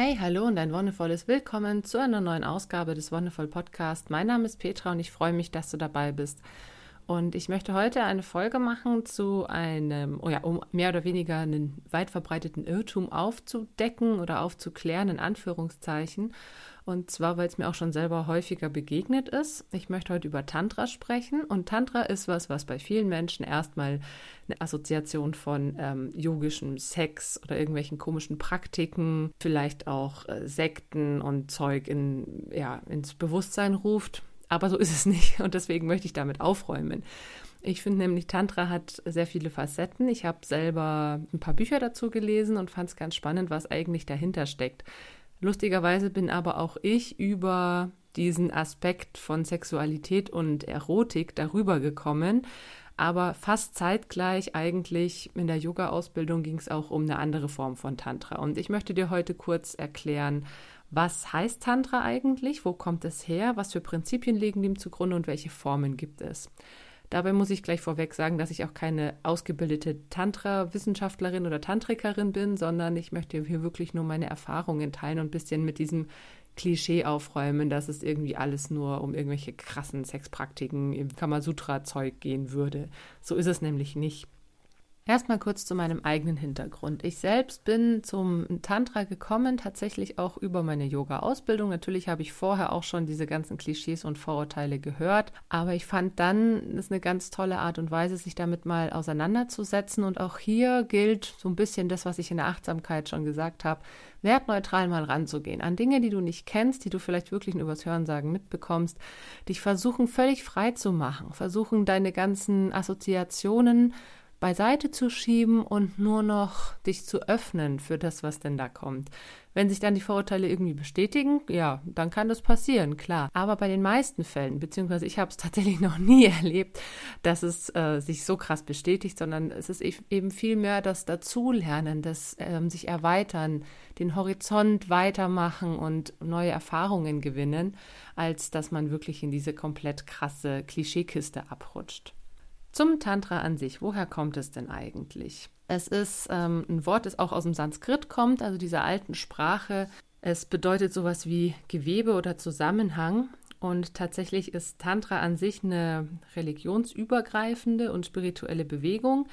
Hey, hallo und ein wundervolles Willkommen zu einer neuen Ausgabe des Wonderful Podcast. Mein Name ist Petra und ich freue mich, dass du dabei bist. Und ich möchte heute eine Folge machen zu einem, oh ja, um mehr oder weniger einen weit verbreiteten Irrtum aufzudecken oder aufzuklären, in Anführungszeichen. Und zwar, weil es mir auch schon selber häufiger begegnet ist. Ich möchte heute über Tantra sprechen. Und Tantra ist was, was bei vielen Menschen erstmal eine Assoziation von ähm, yogischem Sex oder irgendwelchen komischen Praktiken, vielleicht auch äh, Sekten und Zeug in, ja, ins Bewusstsein ruft. Aber so ist es nicht. Und deswegen möchte ich damit aufräumen. Ich finde nämlich, Tantra hat sehr viele Facetten. Ich habe selber ein paar Bücher dazu gelesen und fand es ganz spannend, was eigentlich dahinter steckt. Lustigerweise bin aber auch ich über diesen Aspekt von Sexualität und Erotik darüber gekommen. Aber fast zeitgleich eigentlich in der Yoga-Ausbildung ging es auch um eine andere Form von Tantra. Und ich möchte dir heute kurz erklären, was heißt Tantra eigentlich, wo kommt es her, was für Prinzipien liegen dem zugrunde und welche Formen gibt es. Dabei muss ich gleich vorweg sagen, dass ich auch keine ausgebildete Tantra-Wissenschaftlerin oder Tantrikerin bin, sondern ich möchte hier wirklich nur meine Erfahrungen teilen und ein bisschen mit diesem Klischee aufräumen, dass es irgendwie alles nur um irgendwelche krassen Sexpraktiken im Kamasutra-Zeug gehen würde. So ist es nämlich nicht. Erstmal kurz zu meinem eigenen Hintergrund. Ich selbst bin zum Tantra gekommen, tatsächlich auch über meine Yoga-Ausbildung. Natürlich habe ich vorher auch schon diese ganzen Klischees und Vorurteile gehört, aber ich fand dann, das ist eine ganz tolle Art und Weise, sich damit mal auseinanderzusetzen. Und auch hier gilt so ein bisschen das, was ich in der Achtsamkeit schon gesagt habe, wertneutral mal ranzugehen. An Dinge, die du nicht kennst, die du vielleicht wirklich nur übers Hörensagen mitbekommst, dich versuchen völlig frei zu machen, versuchen deine ganzen Assoziationen beiseite zu schieben und nur noch dich zu öffnen für das, was denn da kommt. Wenn sich dann die Vorurteile irgendwie bestätigen, ja, dann kann das passieren, klar. Aber bei den meisten Fällen, beziehungsweise ich habe es tatsächlich noch nie erlebt, dass es äh, sich so krass bestätigt, sondern es ist eben viel mehr das Dazulernen, das ähm, sich erweitern, den Horizont weitermachen und neue Erfahrungen gewinnen, als dass man wirklich in diese komplett krasse Klischeekiste abrutscht. Zum Tantra an sich, woher kommt es denn eigentlich? Es ist ähm, ein Wort, das auch aus dem Sanskrit kommt, also dieser alten Sprache. Es bedeutet sowas wie Gewebe oder Zusammenhang. Und tatsächlich ist Tantra an sich eine religionsübergreifende und spirituelle Bewegung.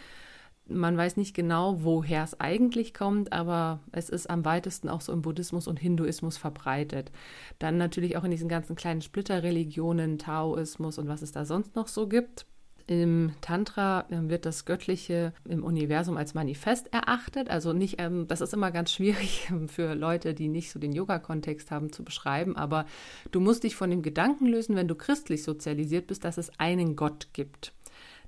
Man weiß nicht genau, woher es eigentlich kommt, aber es ist am weitesten auch so im Buddhismus und Hinduismus verbreitet. Dann natürlich auch in diesen ganzen kleinen Splitterreligionen, Taoismus und was es da sonst noch so gibt. Im Tantra ähm, wird das Göttliche im Universum als Manifest erachtet. Also nicht, ähm, das ist immer ganz schwierig für Leute, die nicht so den Yoga-Kontext haben, zu beschreiben. Aber du musst dich von dem Gedanken lösen, wenn du christlich sozialisiert bist, dass es einen Gott gibt.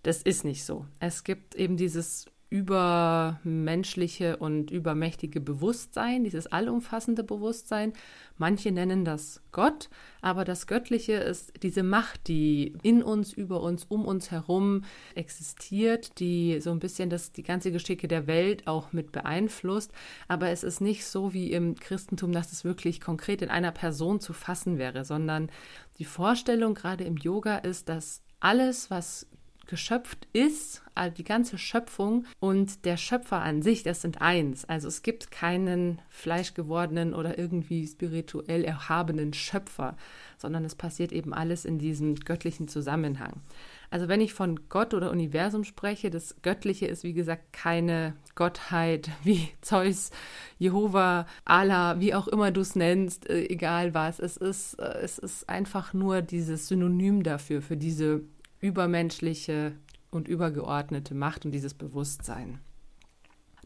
Das ist nicht so. Es gibt eben dieses übermenschliche und übermächtige Bewusstsein, dieses allumfassende Bewusstsein. Manche nennen das Gott, aber das Göttliche ist diese Macht, die in uns, über uns, um uns herum existiert, die so ein bisschen das, die ganze Geschicke der Welt auch mit beeinflusst. Aber es ist nicht so wie im Christentum, dass es wirklich konkret in einer Person zu fassen wäre, sondern die Vorstellung gerade im Yoga ist, dass alles, was geschöpft ist, also die ganze Schöpfung und der Schöpfer an sich, das sind eins. Also es gibt keinen fleischgewordenen oder irgendwie spirituell erhabenen Schöpfer, sondern es passiert eben alles in diesem göttlichen Zusammenhang. Also wenn ich von Gott oder Universum spreche, das Göttliche ist wie gesagt keine Gottheit wie Zeus, Jehova, Allah, wie auch immer du es nennst, äh, egal was. Es ist, äh, es ist einfach nur dieses Synonym dafür, für diese übermenschliche und übergeordnete Macht und dieses Bewusstsein.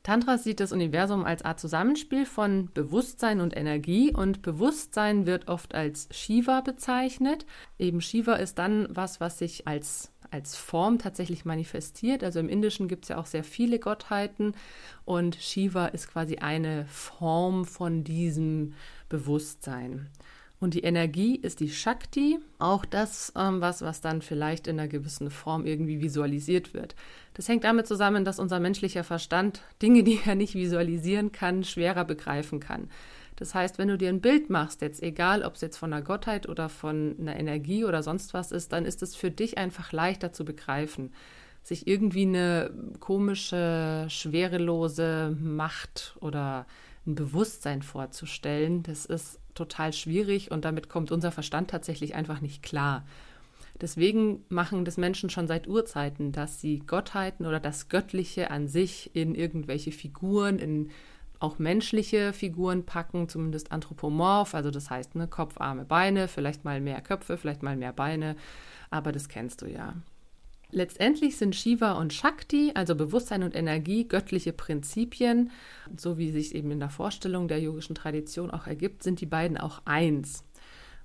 Tantra sieht das Universum als Art Zusammenspiel von Bewusstsein und Energie und Bewusstsein wird oft als Shiva bezeichnet. Eben Shiva ist dann was, was sich als, als Form tatsächlich manifestiert. Also im Indischen gibt es ja auch sehr viele Gottheiten und Shiva ist quasi eine Form von diesem Bewusstsein. Und die Energie ist die Shakti, auch das, ähm, was, was dann vielleicht in einer gewissen Form irgendwie visualisiert wird. Das hängt damit zusammen, dass unser menschlicher Verstand Dinge, die er nicht visualisieren kann, schwerer begreifen kann. Das heißt, wenn du dir ein Bild machst, jetzt egal, ob es jetzt von einer Gottheit oder von einer Energie oder sonst was ist, dann ist es für dich einfach leichter zu begreifen. Sich irgendwie eine komische, schwerelose Macht oder ein Bewusstsein vorzustellen, das ist total schwierig und damit kommt unser Verstand tatsächlich einfach nicht klar. Deswegen machen das Menschen schon seit Urzeiten, dass sie Gottheiten oder das Göttliche an sich in irgendwelche Figuren, in auch menschliche Figuren packen, zumindest anthropomorph, also das heißt ne, Kopf, Arme, Beine, vielleicht mal mehr Köpfe, vielleicht mal mehr Beine, aber das kennst du ja. Letztendlich sind Shiva und Shakti, also Bewusstsein und Energie, göttliche Prinzipien. So wie sich eben in der Vorstellung der yogischen Tradition auch ergibt, sind die beiden auch eins.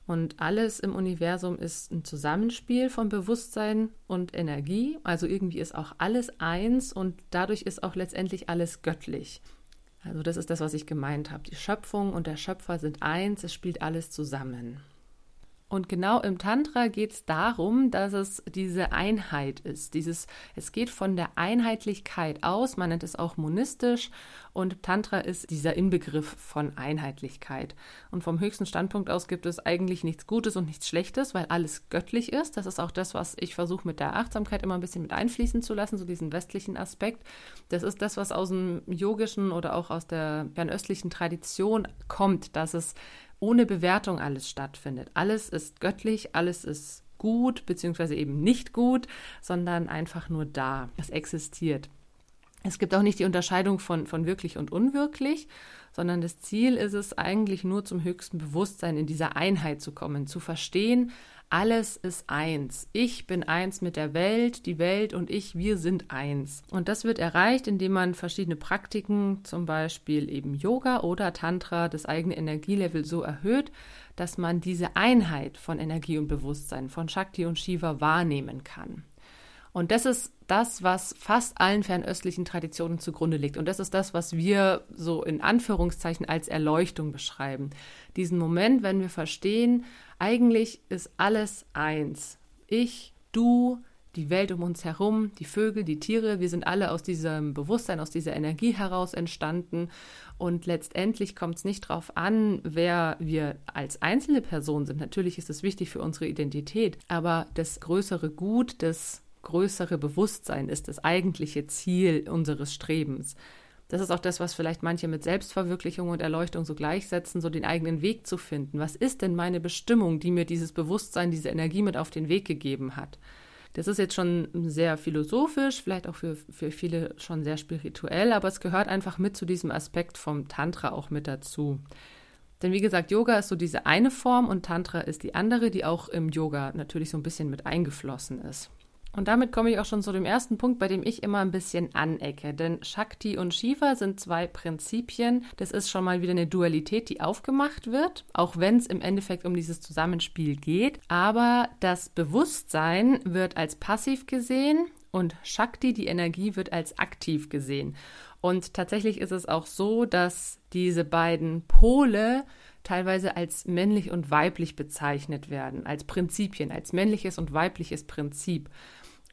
Und alles im Universum ist ein Zusammenspiel von Bewusstsein und Energie. Also irgendwie ist auch alles eins und dadurch ist auch letztendlich alles göttlich. Also das ist das, was ich gemeint habe. Die Schöpfung und der Schöpfer sind eins, es spielt alles zusammen. Und genau im Tantra geht es darum, dass es diese Einheit ist. Dieses, es geht von der Einheitlichkeit aus, man nennt es auch monistisch, und Tantra ist dieser Inbegriff von Einheitlichkeit. Und vom höchsten Standpunkt aus gibt es eigentlich nichts Gutes und nichts Schlechtes, weil alles göttlich ist. Das ist auch das, was ich versuche mit der Achtsamkeit immer ein bisschen mit einfließen zu lassen, so diesen westlichen Aspekt. Das ist das, was aus dem yogischen oder auch aus der fernöstlichen Tradition kommt, dass es ohne Bewertung alles stattfindet. Alles ist göttlich, alles ist gut, beziehungsweise eben nicht gut, sondern einfach nur da. Es existiert. Es gibt auch nicht die Unterscheidung von, von wirklich und unwirklich, sondern das Ziel ist es eigentlich nur zum höchsten Bewusstsein in dieser Einheit zu kommen, zu verstehen, alles ist eins. Ich bin eins mit der Welt, die Welt und ich, wir sind eins. Und das wird erreicht, indem man verschiedene Praktiken, zum Beispiel eben Yoga oder Tantra, das eigene Energielevel so erhöht, dass man diese Einheit von Energie und Bewusstsein, von Shakti und Shiva wahrnehmen kann. Und das ist das, was fast allen fernöstlichen Traditionen zugrunde liegt. Und das ist das, was wir so in Anführungszeichen als Erleuchtung beschreiben. Diesen Moment, wenn wir verstehen, eigentlich ist alles eins. Ich, du, die Welt um uns herum, die Vögel, die Tiere, wir sind alle aus diesem Bewusstsein, aus dieser Energie heraus entstanden. Und letztendlich kommt es nicht darauf an, wer wir als einzelne Person sind. Natürlich ist es wichtig für unsere Identität, aber das größere Gut, das größere Bewusstsein ist das eigentliche Ziel unseres Strebens. Das ist auch das, was vielleicht manche mit Selbstverwirklichung und Erleuchtung so gleichsetzen, so den eigenen Weg zu finden. Was ist denn meine Bestimmung, die mir dieses Bewusstsein, diese Energie mit auf den Weg gegeben hat? Das ist jetzt schon sehr philosophisch, vielleicht auch für, für viele schon sehr spirituell, aber es gehört einfach mit zu diesem Aspekt vom Tantra auch mit dazu. Denn wie gesagt, Yoga ist so diese eine Form und Tantra ist die andere, die auch im Yoga natürlich so ein bisschen mit eingeflossen ist. Und damit komme ich auch schon zu dem ersten Punkt, bei dem ich immer ein bisschen anecke. Denn Shakti und Shiva sind zwei Prinzipien. Das ist schon mal wieder eine Dualität, die aufgemacht wird, auch wenn es im Endeffekt um dieses Zusammenspiel geht. Aber das Bewusstsein wird als passiv gesehen und Shakti, die Energie, wird als aktiv gesehen. Und tatsächlich ist es auch so, dass diese beiden Pole teilweise als männlich und weiblich bezeichnet werden, als Prinzipien, als männliches und weibliches Prinzip.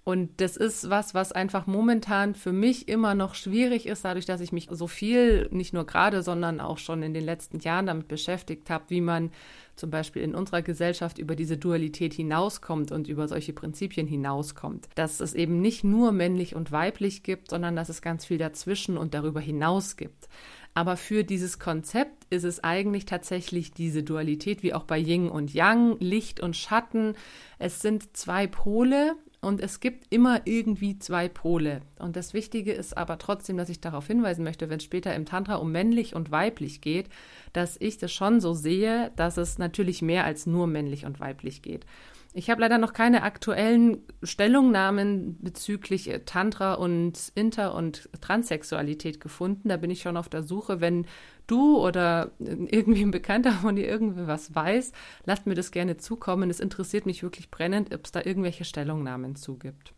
Und das ist was, was einfach momentan für mich immer noch schwierig ist, dadurch, dass ich mich so viel, nicht nur gerade, sondern auch schon in den letzten Jahren damit beschäftigt habe, wie man zum Beispiel in unserer Gesellschaft über diese Dualität hinauskommt und über solche Prinzipien hinauskommt. Dass es eben nicht nur männlich und weiblich gibt, sondern dass es ganz viel dazwischen und darüber hinaus gibt. Aber für dieses Konzept ist es eigentlich tatsächlich diese Dualität, wie auch bei Yin und Yang, Licht und Schatten. Es sind zwei Pole, und es gibt immer irgendwie zwei Pole. Und das Wichtige ist aber trotzdem, dass ich darauf hinweisen möchte, wenn es später im Tantra um männlich und weiblich geht, dass ich das schon so sehe, dass es natürlich mehr als nur männlich und weiblich geht. Ich habe leider noch keine aktuellen Stellungnahmen bezüglich äh, Tantra und Inter- und Transsexualität gefunden. Da bin ich schon auf der Suche. Wenn du oder irgendwie ein Bekannter von dir irgendwie was weiß, lasst mir das gerne zukommen. Es interessiert mich wirklich brennend, ob es da irgendwelche Stellungnahmen zugibt.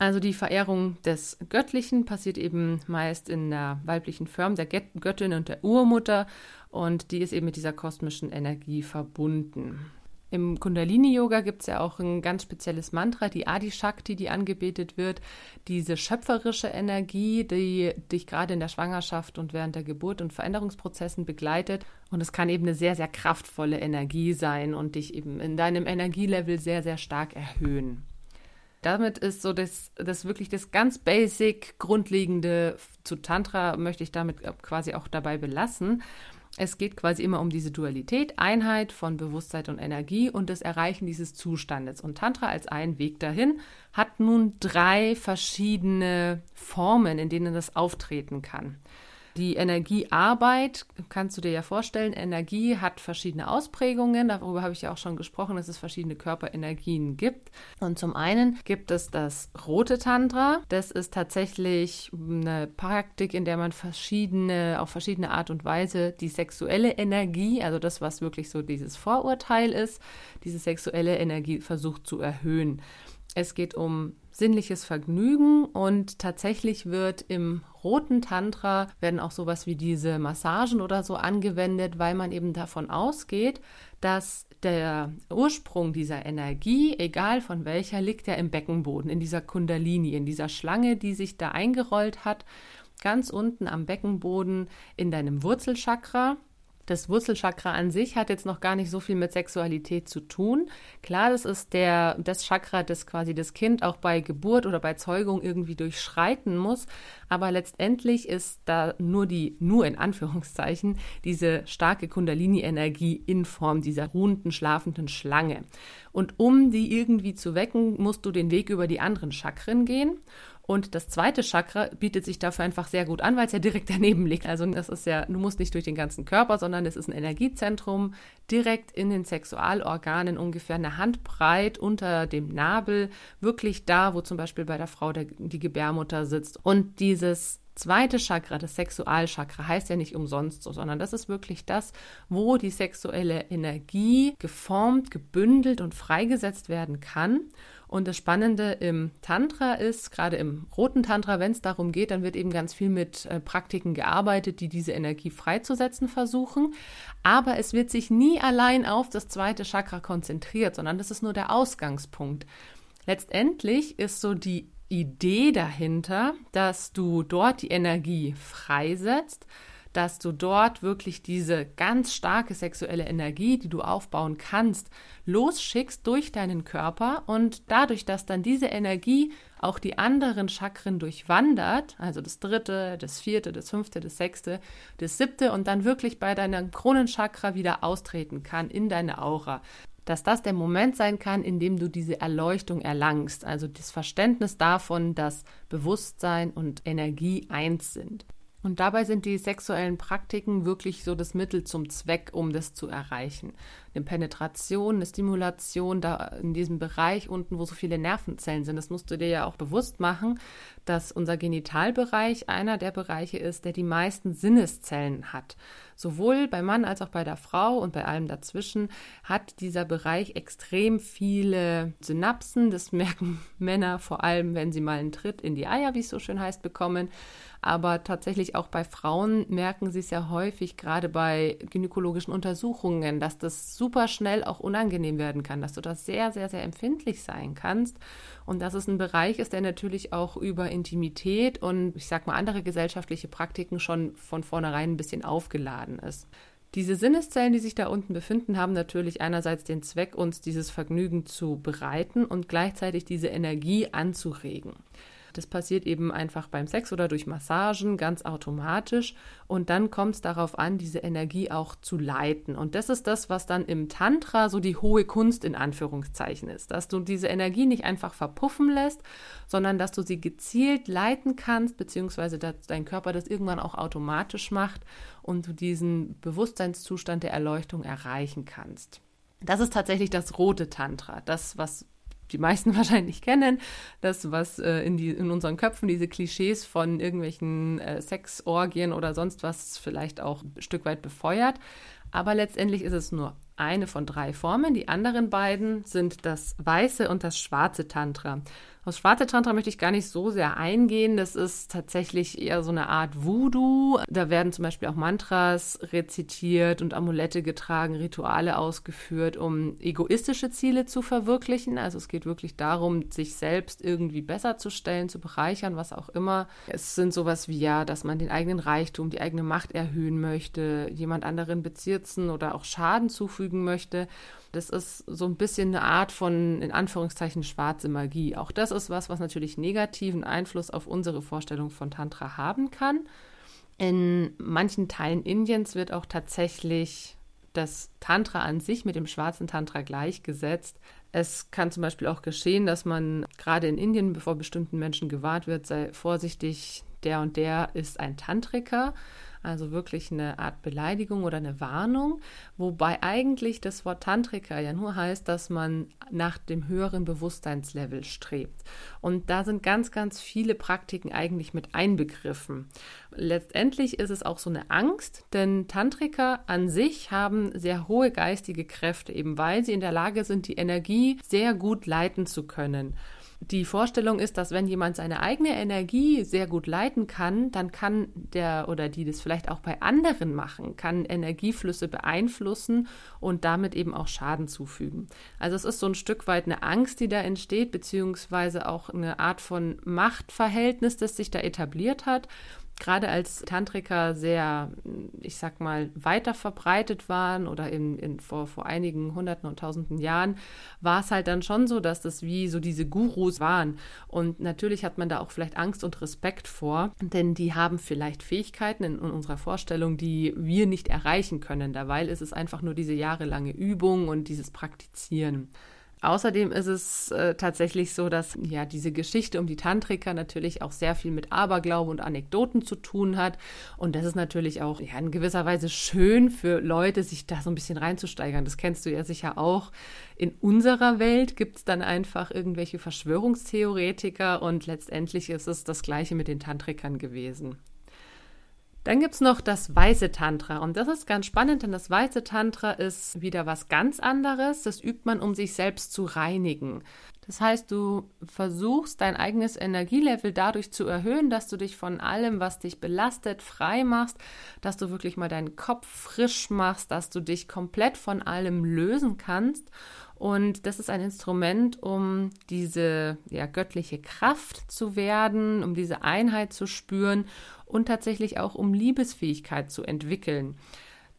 Also die Verehrung des Göttlichen passiert eben meist in der weiblichen Form der Göttin und der Urmutter und die ist eben mit dieser kosmischen Energie verbunden. Im Kundalini-Yoga gibt es ja auch ein ganz spezielles Mantra, die Adi Shakti, die angebetet wird. Diese schöpferische Energie, die dich gerade in der Schwangerschaft und während der Geburt und Veränderungsprozessen begleitet. Und es kann eben eine sehr, sehr kraftvolle Energie sein und dich eben in deinem Energielevel sehr, sehr stark erhöhen. Damit ist so das, das wirklich das ganz basic Grundlegende zu Tantra, möchte ich damit quasi auch dabei belassen. Es geht quasi immer um diese Dualität, Einheit von Bewusstsein und Energie und das Erreichen dieses Zustandes. Und Tantra als ein Weg dahin hat nun drei verschiedene Formen, in denen das auftreten kann. Die Energiearbeit, kannst du dir ja vorstellen, Energie hat verschiedene Ausprägungen. Darüber habe ich ja auch schon gesprochen, dass es verschiedene Körperenergien gibt. Und zum einen gibt es das rote Tantra. Das ist tatsächlich eine Praktik, in der man verschiedene, auf verschiedene Art und Weise die sexuelle Energie, also das, was wirklich so dieses Vorurteil ist, diese sexuelle Energie versucht zu erhöhen. Es geht um sinnliches Vergnügen und tatsächlich wird im roten Tantra werden auch sowas wie diese Massagen oder so angewendet, weil man eben davon ausgeht, dass der Ursprung dieser Energie, egal von welcher, liegt ja im Beckenboden, in dieser Kundalini, in dieser Schlange, die sich da eingerollt hat, ganz unten am Beckenboden in deinem Wurzelchakra. Das Wurzelchakra an sich hat jetzt noch gar nicht so viel mit Sexualität zu tun. Klar, das ist der, das Chakra, das quasi das Kind auch bei Geburt oder bei Zeugung irgendwie durchschreiten muss. Aber letztendlich ist da nur die, nur in Anführungszeichen, diese starke Kundalini-Energie in Form dieser ruhenden, schlafenden Schlange. Und um die irgendwie zu wecken, musst du den Weg über die anderen Chakren gehen. Und das zweite Chakra bietet sich dafür einfach sehr gut an, weil es ja direkt daneben liegt. Also das ist ja, du musst nicht durch den ganzen Körper, sondern es ist ein Energiezentrum direkt in den Sexualorganen, ungefähr eine Handbreit unter dem Nabel, wirklich da, wo zum Beispiel bei der Frau der, die Gebärmutter sitzt. Und dieses zweite Chakra, das Sexualchakra, heißt ja nicht umsonst so, sondern das ist wirklich das, wo die sexuelle Energie geformt, gebündelt und freigesetzt werden kann. Und das Spannende im Tantra ist, gerade im roten Tantra, wenn es darum geht, dann wird eben ganz viel mit äh, Praktiken gearbeitet, die diese Energie freizusetzen versuchen. Aber es wird sich nie allein auf das zweite Chakra konzentriert, sondern das ist nur der Ausgangspunkt. Letztendlich ist so die Idee dahinter, dass du dort die Energie freisetzt, dass du dort wirklich diese ganz starke sexuelle Energie, die du aufbauen kannst, losschickst durch deinen Körper und dadurch, dass dann diese Energie auch die anderen Chakren durchwandert, also das dritte, das vierte, das fünfte, das sechste, das siebte und dann wirklich bei deinem Kronenchakra wieder austreten kann in deine Aura dass das der Moment sein kann, in dem du diese Erleuchtung erlangst, also das Verständnis davon, dass Bewusstsein und Energie eins sind. Und dabei sind die sexuellen Praktiken wirklich so das Mittel zum Zweck, um das zu erreichen. Eine Penetration, eine Stimulation da in diesem Bereich unten, wo so viele Nervenzellen sind. Das musst du dir ja auch bewusst machen, dass unser Genitalbereich einer der Bereiche ist, der die meisten Sinneszellen hat. Sowohl beim Mann als auch bei der Frau und bei allem dazwischen hat dieser Bereich extrem viele Synapsen. Das merken Männer vor allem, wenn sie mal einen Tritt in die Eier, wie es so schön heißt, bekommen. Aber tatsächlich auch bei Frauen merken sie es ja häufig, gerade bei gynäkologischen Untersuchungen, dass das super schnell auch unangenehm werden kann, dass du da sehr, sehr, sehr empfindlich sein kannst. Und dass es ein Bereich ist, der natürlich auch über Intimität und ich sag mal andere gesellschaftliche Praktiken schon von vornherein ein bisschen aufgeladen ist. Diese Sinneszellen, die sich da unten befinden, haben natürlich einerseits den Zweck, uns dieses Vergnügen zu bereiten und gleichzeitig diese Energie anzuregen. Das passiert eben einfach beim Sex oder durch Massagen ganz automatisch. Und dann kommt es darauf an, diese Energie auch zu leiten. Und das ist das, was dann im Tantra so die hohe Kunst in Anführungszeichen ist. Dass du diese Energie nicht einfach verpuffen lässt, sondern dass du sie gezielt leiten kannst, beziehungsweise dass dein Körper das irgendwann auch automatisch macht und du diesen Bewusstseinszustand der Erleuchtung erreichen kannst. Das ist tatsächlich das rote Tantra, das, was die meisten wahrscheinlich kennen, das, was äh, in, die, in unseren Köpfen diese Klischees von irgendwelchen äh, Sexorgien oder sonst was vielleicht auch ein Stück weit befeuert. Aber letztendlich ist es nur eine von drei Formen. Die anderen beiden sind das weiße und das schwarze Tantra. Auf schwarze Tantra möchte ich gar nicht so sehr eingehen. Das ist tatsächlich eher so eine Art Voodoo. Da werden zum Beispiel auch Mantras rezitiert und Amulette getragen, Rituale ausgeführt, um egoistische Ziele zu verwirklichen. Also es geht wirklich darum, sich selbst irgendwie besser zu stellen, zu bereichern, was auch immer. Es sind sowas wie ja, dass man den eigenen Reichtum, die eigene Macht erhöhen möchte, jemand anderen bezirzen oder auch Schaden zufügen möchte. Das ist so ein bisschen eine Art von, in Anführungszeichen, schwarze Magie. Auch das ist was, was natürlich negativen Einfluss auf unsere Vorstellung von Tantra haben kann. In manchen Teilen Indiens wird auch tatsächlich das Tantra an sich mit dem schwarzen Tantra gleichgesetzt. Es kann zum Beispiel auch geschehen, dass man gerade in Indien, bevor bestimmten Menschen gewahrt wird, sei vorsichtig, der und der ist ein Tantriker also wirklich eine Art Beleidigung oder eine Warnung, wobei eigentlich das Wort Tantrika ja nur heißt, dass man nach dem höheren Bewusstseinslevel strebt. Und da sind ganz, ganz viele Praktiken eigentlich mit einbegriffen. Letztendlich ist es auch so eine Angst, denn Tantriker an sich haben sehr hohe geistige Kräfte, eben weil sie in der Lage sind, die Energie sehr gut leiten zu können. Die Vorstellung ist, dass wenn jemand seine eigene Energie sehr gut leiten kann, dann kann der oder die das vielleicht auch bei anderen machen, kann Energieflüsse beeinflussen und damit eben auch Schaden zufügen. Also es ist so ein Stück weit eine Angst, die da entsteht, beziehungsweise auch eine Art von Machtverhältnis, das sich da etabliert hat gerade als Tantriker sehr, ich sag mal, weiter verbreitet waren oder in, in, vor, vor einigen Hunderten und Tausenden Jahren, war es halt dann schon so, dass das wie so diese Gurus waren. Und natürlich hat man da auch vielleicht Angst und Respekt vor, denn die haben vielleicht Fähigkeiten in, in unserer Vorstellung, die wir nicht erreichen können. Derweil ist es einfach nur diese jahrelange Übung und dieses Praktizieren. Außerdem ist es äh, tatsächlich so, dass ja diese Geschichte um die Tantriker natürlich auch sehr viel mit Aberglaube und Anekdoten zu tun hat. Und das ist natürlich auch ja, in gewisser Weise schön für Leute, sich da so ein bisschen reinzusteigern. Das kennst du ja sicher auch. In unserer Welt gibt es dann einfach irgendwelche Verschwörungstheoretiker und letztendlich ist es das gleiche mit den Tantrikern gewesen. Dann gibt es noch das weiße Tantra. Und das ist ganz spannend, denn das weiße Tantra ist wieder was ganz anderes. Das übt man, um sich selbst zu reinigen. Das heißt, du versuchst dein eigenes Energielevel dadurch zu erhöhen, dass du dich von allem, was dich belastet, frei machst, dass du wirklich mal deinen Kopf frisch machst, dass du dich komplett von allem lösen kannst. Und das ist ein Instrument, um diese ja, göttliche Kraft zu werden, um diese Einheit zu spüren und tatsächlich auch um Liebesfähigkeit zu entwickeln.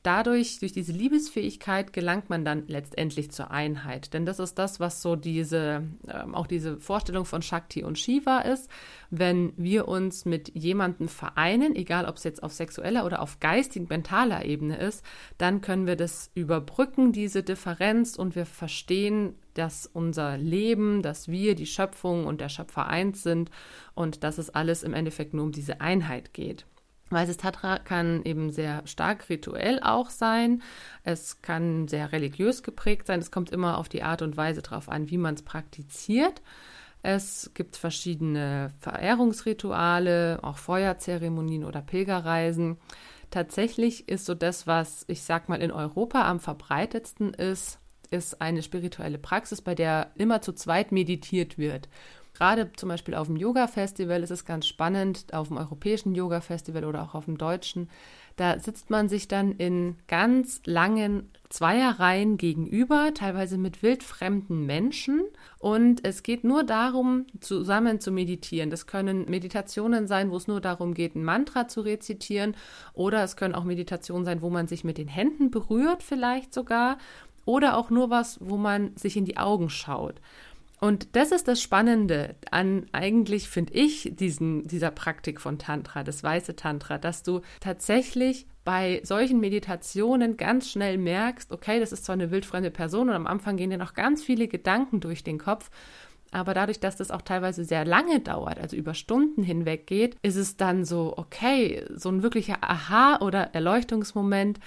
Dadurch, durch diese Liebesfähigkeit gelangt man dann letztendlich zur Einheit. Denn das ist das, was so diese, äh, auch diese Vorstellung von Shakti und Shiva ist. Wenn wir uns mit jemandem vereinen, egal ob es jetzt auf sexueller oder auf geistig-mentaler Ebene ist, dann können wir das überbrücken, diese Differenz, und wir verstehen, dass unser Leben, dass wir, die Schöpfung und der Schöpfer eins sind und dass es alles im Endeffekt nur um diese Einheit geht. Weißes Tatra kann eben sehr stark rituell auch sein. Es kann sehr religiös geprägt sein. Es kommt immer auf die Art und Weise drauf an, wie man es praktiziert. Es gibt verschiedene Verehrungsrituale, auch Feuerzeremonien oder Pilgerreisen. Tatsächlich ist so das, was ich sag mal in Europa am verbreitetsten ist, ist eine spirituelle Praxis, bei der immer zu zweit meditiert wird. Gerade zum Beispiel auf dem Yoga-Festival ist es ganz spannend, auf dem europäischen Yoga-Festival oder auch auf dem deutschen. Da sitzt man sich dann in ganz langen Zweierreihen gegenüber, teilweise mit wildfremden Menschen. Und es geht nur darum, zusammen zu meditieren. Das können Meditationen sein, wo es nur darum geht, ein Mantra zu rezitieren. Oder es können auch Meditationen sein, wo man sich mit den Händen berührt, vielleicht sogar. Oder auch nur was, wo man sich in die Augen schaut. Und das ist das Spannende an eigentlich, finde ich, diesen, dieser Praktik von Tantra, das weiße Tantra, dass du tatsächlich bei solchen Meditationen ganz schnell merkst, okay, das ist zwar eine wildfremde Person und am Anfang gehen dir noch ganz viele Gedanken durch den Kopf, aber dadurch, dass das auch teilweise sehr lange dauert, also über Stunden hinweg geht, ist es dann so, okay, so ein wirklicher Aha- oder Erleuchtungsmoment,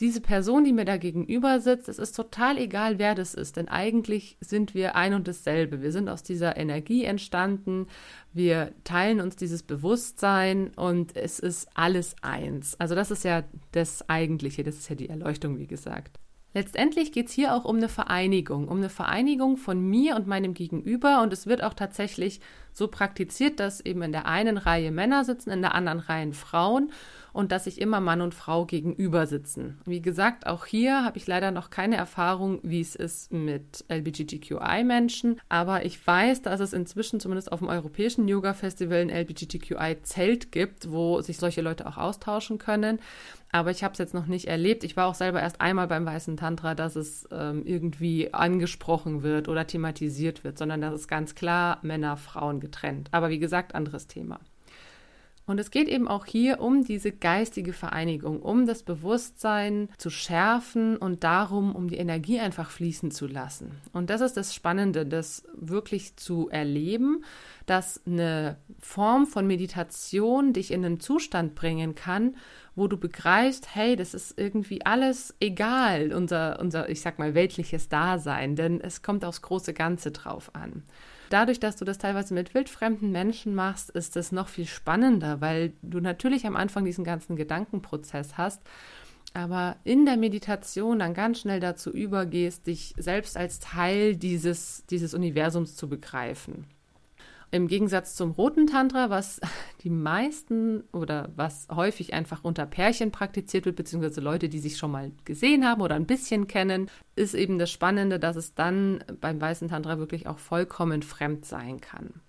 diese Person, die mir da gegenüber sitzt, es ist total egal, wer das ist, denn eigentlich sind wir ein und dasselbe. Wir sind aus dieser Energie entstanden, wir teilen uns dieses Bewusstsein und es ist alles eins. Also das ist ja das Eigentliche, das ist ja die Erleuchtung, wie gesagt. Letztendlich geht es hier auch um eine Vereinigung, um eine Vereinigung von mir und meinem Gegenüber. Und es wird auch tatsächlich so praktiziert, dass eben in der einen Reihe Männer sitzen, in der anderen Reihe Frauen und dass sich immer Mann und Frau gegenüber sitzen. Wie gesagt, auch hier habe ich leider noch keine Erfahrung, wie es ist mit LGBTQI-Menschen, aber ich weiß, dass es inzwischen zumindest auf dem Europäischen Yoga-Festival ein LGBTQI-Zelt gibt, wo sich solche Leute auch austauschen können. Aber ich habe es jetzt noch nicht erlebt. Ich war auch selber erst einmal beim Weißen Tantra, dass es ähm, irgendwie angesprochen wird oder thematisiert wird, sondern das ist ganz klar Männer, Frauen getrennt. Aber wie gesagt, anderes Thema. Und es geht eben auch hier um diese geistige Vereinigung, um das Bewusstsein zu schärfen und darum, um die Energie einfach fließen zu lassen. Und das ist das Spannende, das wirklich zu erleben, dass eine Form von Meditation dich in einen Zustand bringen kann, wo du begreifst, hey, das ist irgendwie alles egal, unser, unser, ich sag mal, weltliches Dasein, denn es kommt aufs große Ganze drauf an dadurch, dass du das teilweise mit wildfremden Menschen machst, ist es noch viel spannender, weil du natürlich am Anfang diesen ganzen Gedankenprozess hast, aber in der Meditation dann ganz schnell dazu übergehst, dich selbst als Teil dieses, dieses Universums zu begreifen. Im Gegensatz zum roten Tantra, was die meisten oder was häufig einfach unter Pärchen praktiziert wird, beziehungsweise Leute, die sich schon mal gesehen haben oder ein bisschen kennen, ist eben das Spannende, dass es dann beim weißen Tantra wirklich auch vollkommen fremd sein kann.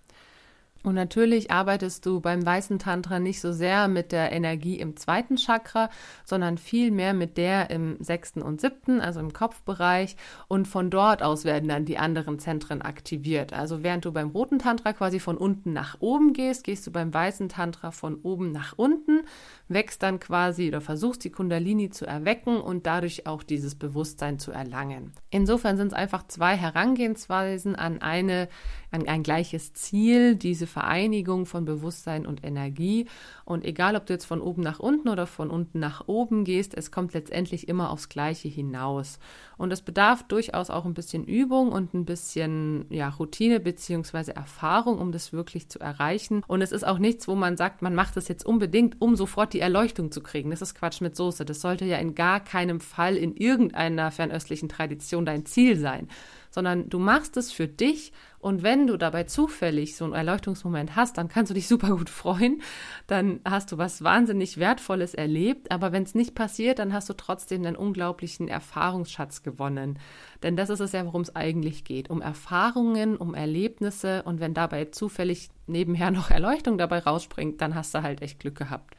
Und natürlich arbeitest du beim weißen Tantra nicht so sehr mit der Energie im zweiten Chakra, sondern viel mehr mit der im sechsten und siebten, also im Kopfbereich. Und von dort aus werden dann die anderen Zentren aktiviert. Also während du beim roten Tantra quasi von unten nach oben gehst, gehst du beim weißen Tantra von oben nach unten, wächst dann quasi oder versuchst die Kundalini zu erwecken und dadurch auch dieses Bewusstsein zu erlangen. Insofern sind es einfach zwei Herangehensweisen an eine an ein gleiches Ziel, diese Vereinigung von Bewusstsein und Energie. Und egal, ob du jetzt von oben nach unten oder von unten nach oben gehst, es kommt letztendlich immer aufs Gleiche hinaus. Und es bedarf durchaus auch ein bisschen Übung und ein bisschen ja, Routine beziehungsweise Erfahrung, um das wirklich zu erreichen. Und es ist auch nichts, wo man sagt, man macht das jetzt unbedingt, um sofort die Erleuchtung zu kriegen. Das ist Quatsch mit Soße. Das sollte ja in gar keinem Fall in irgendeiner fernöstlichen Tradition dein Ziel sein sondern du machst es für dich und wenn du dabei zufällig so einen Erleuchtungsmoment hast, dann kannst du dich super gut freuen, dann hast du was wahnsinnig Wertvolles erlebt, aber wenn es nicht passiert, dann hast du trotzdem einen unglaublichen Erfahrungsschatz gewonnen. Denn das ist es ja, worum es eigentlich geht, um Erfahrungen, um Erlebnisse und wenn dabei zufällig nebenher noch Erleuchtung dabei rausspringt, dann hast du halt echt Glück gehabt.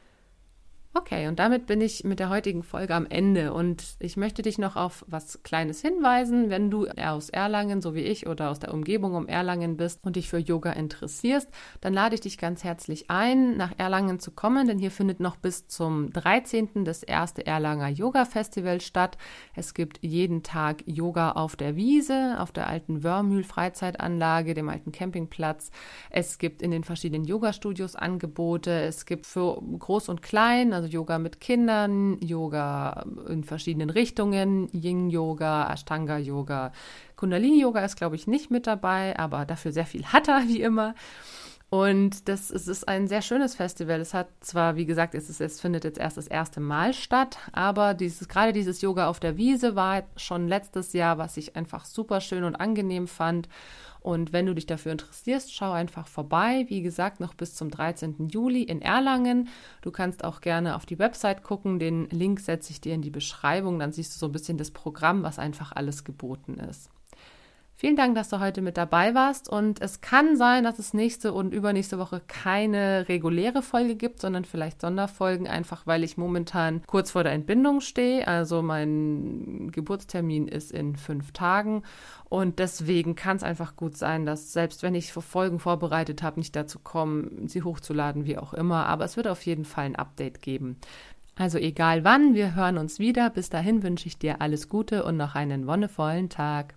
Okay, und damit bin ich mit der heutigen Folge am Ende und ich möchte dich noch auf was Kleines hinweisen. Wenn du aus Erlangen, so wie ich, oder aus der Umgebung um Erlangen bist und dich für Yoga interessierst, dann lade ich dich ganz herzlich ein, nach Erlangen zu kommen, denn hier findet noch bis zum 13. das erste Erlanger Yoga Festival statt. Es gibt jeden Tag Yoga auf der Wiese, auf der alten Wörmühl Freizeitanlage, dem alten Campingplatz. Es gibt in den verschiedenen Yoga-Studios Angebote. Es gibt für groß und klein, also also Yoga mit Kindern, Yoga in verschiedenen Richtungen, Yin-Yoga, Ashtanga-Yoga. Kundalini-Yoga ist, glaube ich, nicht mit dabei, aber dafür sehr viel Hatha, wie immer. Und das es ist ein sehr schönes Festival. Es hat zwar, wie gesagt, es, ist, es findet jetzt erst das erste Mal statt, aber dieses, gerade dieses Yoga auf der Wiese war schon letztes Jahr, was ich einfach super schön und angenehm fand. Und wenn du dich dafür interessierst, schau einfach vorbei. Wie gesagt, noch bis zum 13. Juli in Erlangen. Du kannst auch gerne auf die Website gucken. Den Link setze ich dir in die Beschreibung. Dann siehst du so ein bisschen das Programm, was einfach alles geboten ist. Vielen Dank, dass du heute mit dabei warst. Und es kann sein, dass es nächste und übernächste Woche keine reguläre Folge gibt, sondern vielleicht Sonderfolgen, einfach weil ich momentan kurz vor der Entbindung stehe. Also mein Geburtstermin ist in fünf Tagen. Und deswegen kann es einfach gut sein, dass selbst wenn ich Folgen vorbereitet habe, nicht dazu kommen, sie hochzuladen, wie auch immer. Aber es wird auf jeden Fall ein Update geben. Also egal wann, wir hören uns wieder. Bis dahin wünsche ich dir alles Gute und noch einen wonnevollen Tag.